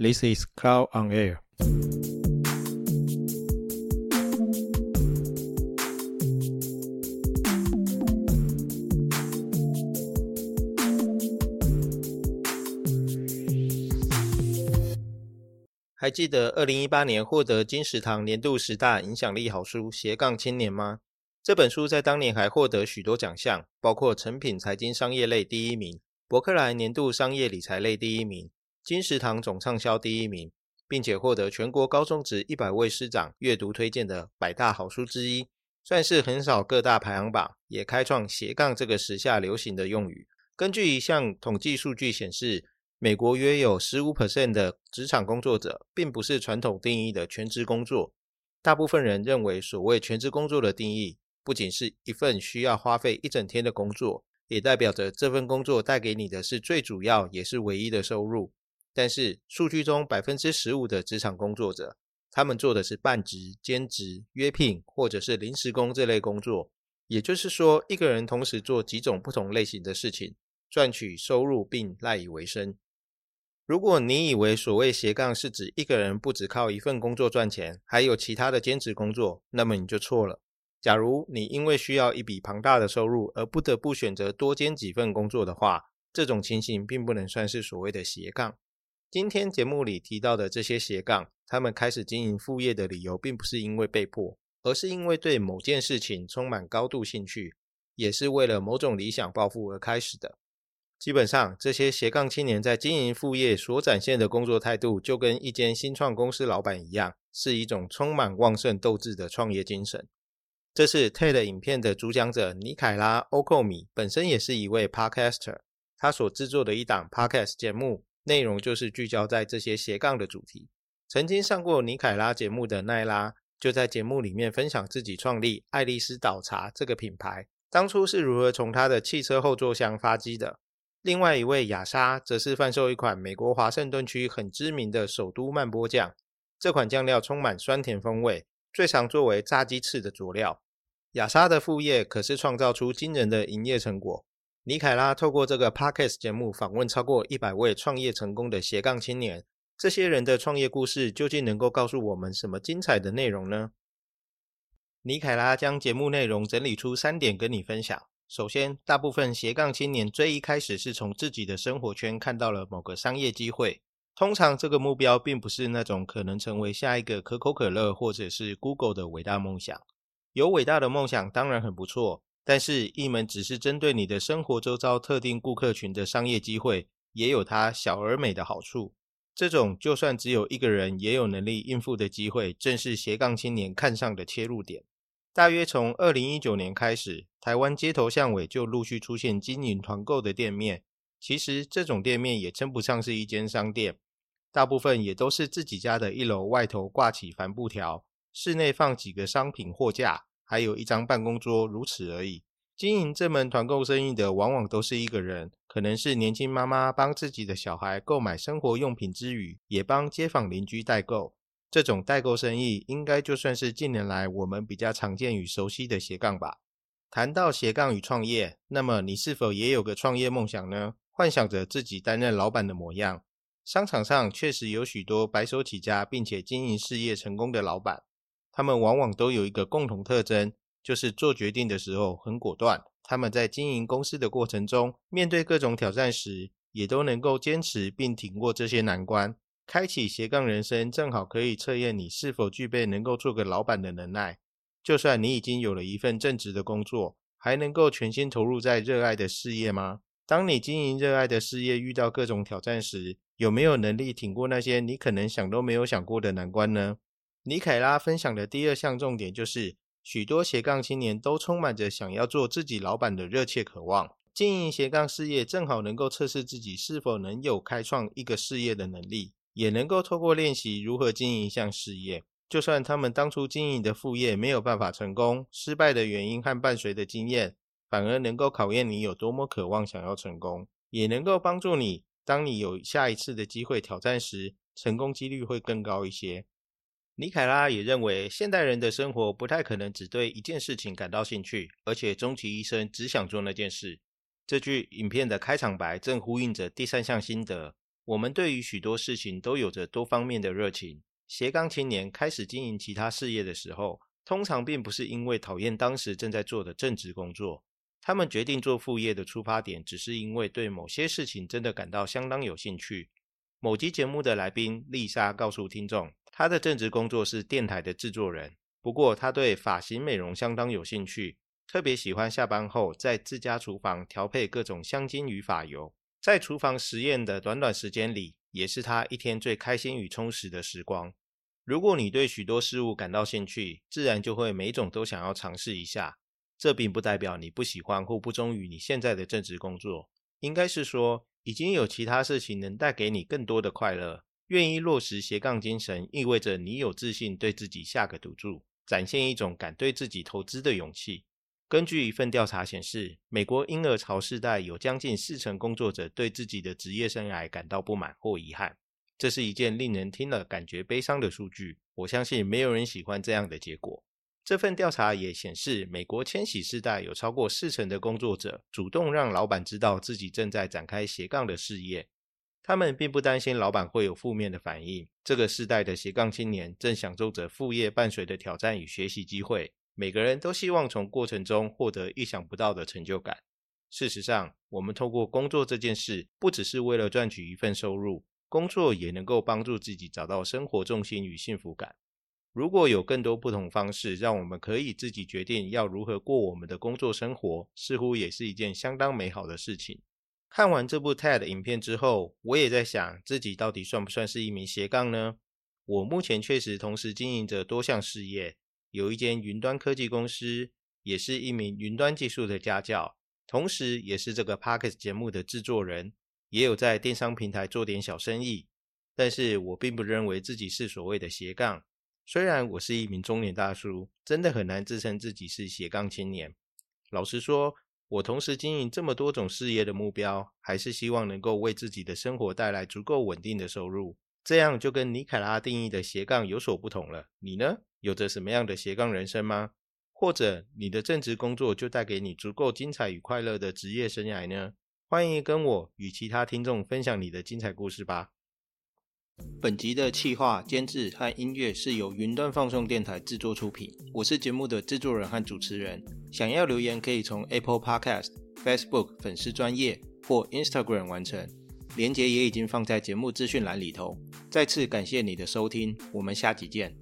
This is Cloud on Air。还记得二零一八年获得金石堂年度十大影响力好书《斜杠青年》吗？这本书在当年还获得许多奖项，包括成品财经商业类第一名、伯克莱年度商业理财类第一名、金石堂总畅销第一名，并且获得全国高中职一百位师长阅读推荐的百大好书之一，算是横扫各大排行榜，也开创斜杠这个时下流行的用语。根据一项统计数据显示，美国约有十五 percent 的职场工作者，并不是传统定义的全职工作。大部分人认为，所谓全职工作的定义，不仅是一份需要花费一整天的工作，也代表着这份工作带给你的是最主要也是唯一的收入。但是，数据中百分之十五的职场工作者，他们做的是半职、兼职、约聘或者是临时工这类工作。也就是说，一个人同时做几种不同类型的事情，赚取收入并赖以为生。如果你以为所谓斜杠是指一个人不只靠一份工作赚钱，还有其他的兼职工作，那么你就错了。假如你因为需要一笔庞大的收入而不得不选择多兼几份工作的话，这种情形并不能算是所谓的斜杠。今天节目里提到的这些斜杠，他们开始经营副业的理由，并不是因为被迫，而是因为对某件事情充满高度兴趣，也是为了某种理想抱负而开始的。基本上，这些斜杠青年在经营副业所展现的工作态度，就跟一间新创公司老板一样，是一种充满旺盛斗志的创业精神。这是 TED 影片的主讲者尼凯拉·欧寇米，本身也是一位 Podcaster。他所制作的一档 Podcast 节目，内容就是聚焦在这些斜杠的主题。曾经上过尼凯拉节目的奈拉，就在节目里面分享自己创立爱丽丝岛茶这个品牌，当初是如何从他的汽车后座箱发迹的。另外一位雅莎则是贩售一款美国华盛顿区很知名的首都曼波酱，这款酱料充满酸甜风味，最常作为炸鸡翅的佐料。雅莎的副业可是创造出惊人的营业成果。尼凯拉透过这个 podcast 节目访问超过一百位创业成功的斜杠青年，这些人的创业故事究竟能够告诉我们什么精彩的内容呢？尼凯拉将节目内容整理出三点跟你分享。首先，大部分斜杠青年最一开始是从自己的生活圈看到了某个商业机会。通常，这个目标并不是那种可能成为下一个可口可乐或者是 Google 的伟大梦想。有伟大的梦想当然很不错，但是一门只是针对你的生活周遭特定顾客群的商业机会，也有它小而美的好处。这种就算只有一个人也有能力应付的机会，正是斜杠青年看上的切入点。大约从二零一九年开始，台湾街头巷尾就陆续出现经营团购的店面。其实这种店面也称不上是一间商店，大部分也都是自己家的一楼外头挂起帆布条，室内放几个商品货架，还有一张办公桌，如此而已。经营这门团购生意的，往往都是一个人，可能是年轻妈妈帮自己的小孩购买生活用品之余，也帮街坊邻居代购。这种代购生意，应该就算是近年来我们比较常见与熟悉的斜杠吧。谈到斜杠与创业，那么你是否也有个创业梦想呢？幻想着自己担任老板的模样。商场上确实有许多白手起家并且经营事业成功的老板，他们往往都有一个共同特征，就是做决定的时候很果断。他们在经营公司的过程中，面对各种挑战时，也都能够坚持并挺过这些难关。开启斜杠人生，正好可以测验你是否具备能够做个老板的能耐。就算你已经有了一份正职的工作，还能够全心投入在热爱的事业吗？当你经营热爱的事业遇到各种挑战时，有没有能力挺过那些你可能想都没有想过的难关呢？尼凯拉分享的第二项重点就是，许多斜杠青年都充满着想要做自己老板的热切渴望。经营斜杠事业，正好能够测试自己是否能有开创一个事业的能力。也能够透过练习如何经营一项事业，就算他们当初经营的副业没有办法成功，失败的原因和伴随的经验，反而能够考验你有多么渴望想要成功，也能够帮助你，当你有下一次的机会挑战时，成功几率会更高一些。尼凯拉也认为，现代人的生活不太可能只对一件事情感到兴趣，而且终其一生只想做那件事。这句影片的开场白正呼应着第三项心得。我们对于许多事情都有着多方面的热情。斜杠青年开始经营其他事业的时候，通常并不是因为讨厌当时正在做的正职工作，他们决定做副业的出发点，只是因为对某些事情真的感到相当有兴趣。某集节目的来宾丽莎告诉听众，他的正职工作是电台的制作人，不过他对发型美容相当有兴趣，特别喜欢下班后在自家厨房调配各种香精与发油。在厨房实验的短短时间里，也是他一天最开心与充实的时光。如果你对许多事物感到兴趣，自然就会每种都想要尝试一下。这并不代表你不喜欢或不忠于你现在的正职工作，应该是说已经有其他事情能带给你更多的快乐。愿意落实斜杠精神，意味着你有自信对自己下个赌注，展现一种敢对自己投资的勇气。根据一份调查显示，美国婴儿潮世代有将近四成工作者对自己的职业生涯感到不满或遗憾。这是一件令人听了感觉悲伤的数据。我相信没有人喜欢这样的结果。这份调查也显示，美国千禧世代有超过四成的工作者主动让老板知道自己正在展开斜杠的事业。他们并不担心老板会有负面的反应。这个世代的斜杠青年正享受着副业伴随的挑战与学习机会。每个人都希望从过程中获得意想不到的成就感。事实上，我们透过工作这件事，不只是为了赚取一份收入，工作也能够帮助自己找到生活重心与幸福感。如果有更多不同方式，让我们可以自己决定要如何过我们的工作生活，似乎也是一件相当美好的事情。看完这部 TED 影片之后，我也在想，自己到底算不算是一名斜杠呢？我目前确实同时经营着多项事业。有一间云端科技公司，也是一名云端技术的家教，同时也是这个 p o c k e t 节目的制作人，也有在电商平台做点小生意。但是我并不认为自己是所谓的斜杠。虽然我是一名中年大叔，真的很难自称自己是斜杠青年。老实说，我同时经营这么多种事业的目标，还是希望能够为自己的生活带来足够稳定的收入。这样就跟尼凯拉定义的斜杠有所不同了。你呢？有着什么样的斜杠人生吗？或者你的正职工作就带给你足够精彩与快乐的职业生涯呢？欢迎跟我与其他听众分享你的精彩故事吧。本集的企划、监制和音乐是由云端放送电台制作出品。我是节目的制作人和主持人。想要留言可以从 Apple Podcast、Facebook 粉丝专业或 Instagram 完成，链接也已经放在节目资讯栏里头。再次感谢你的收听，我们下集见。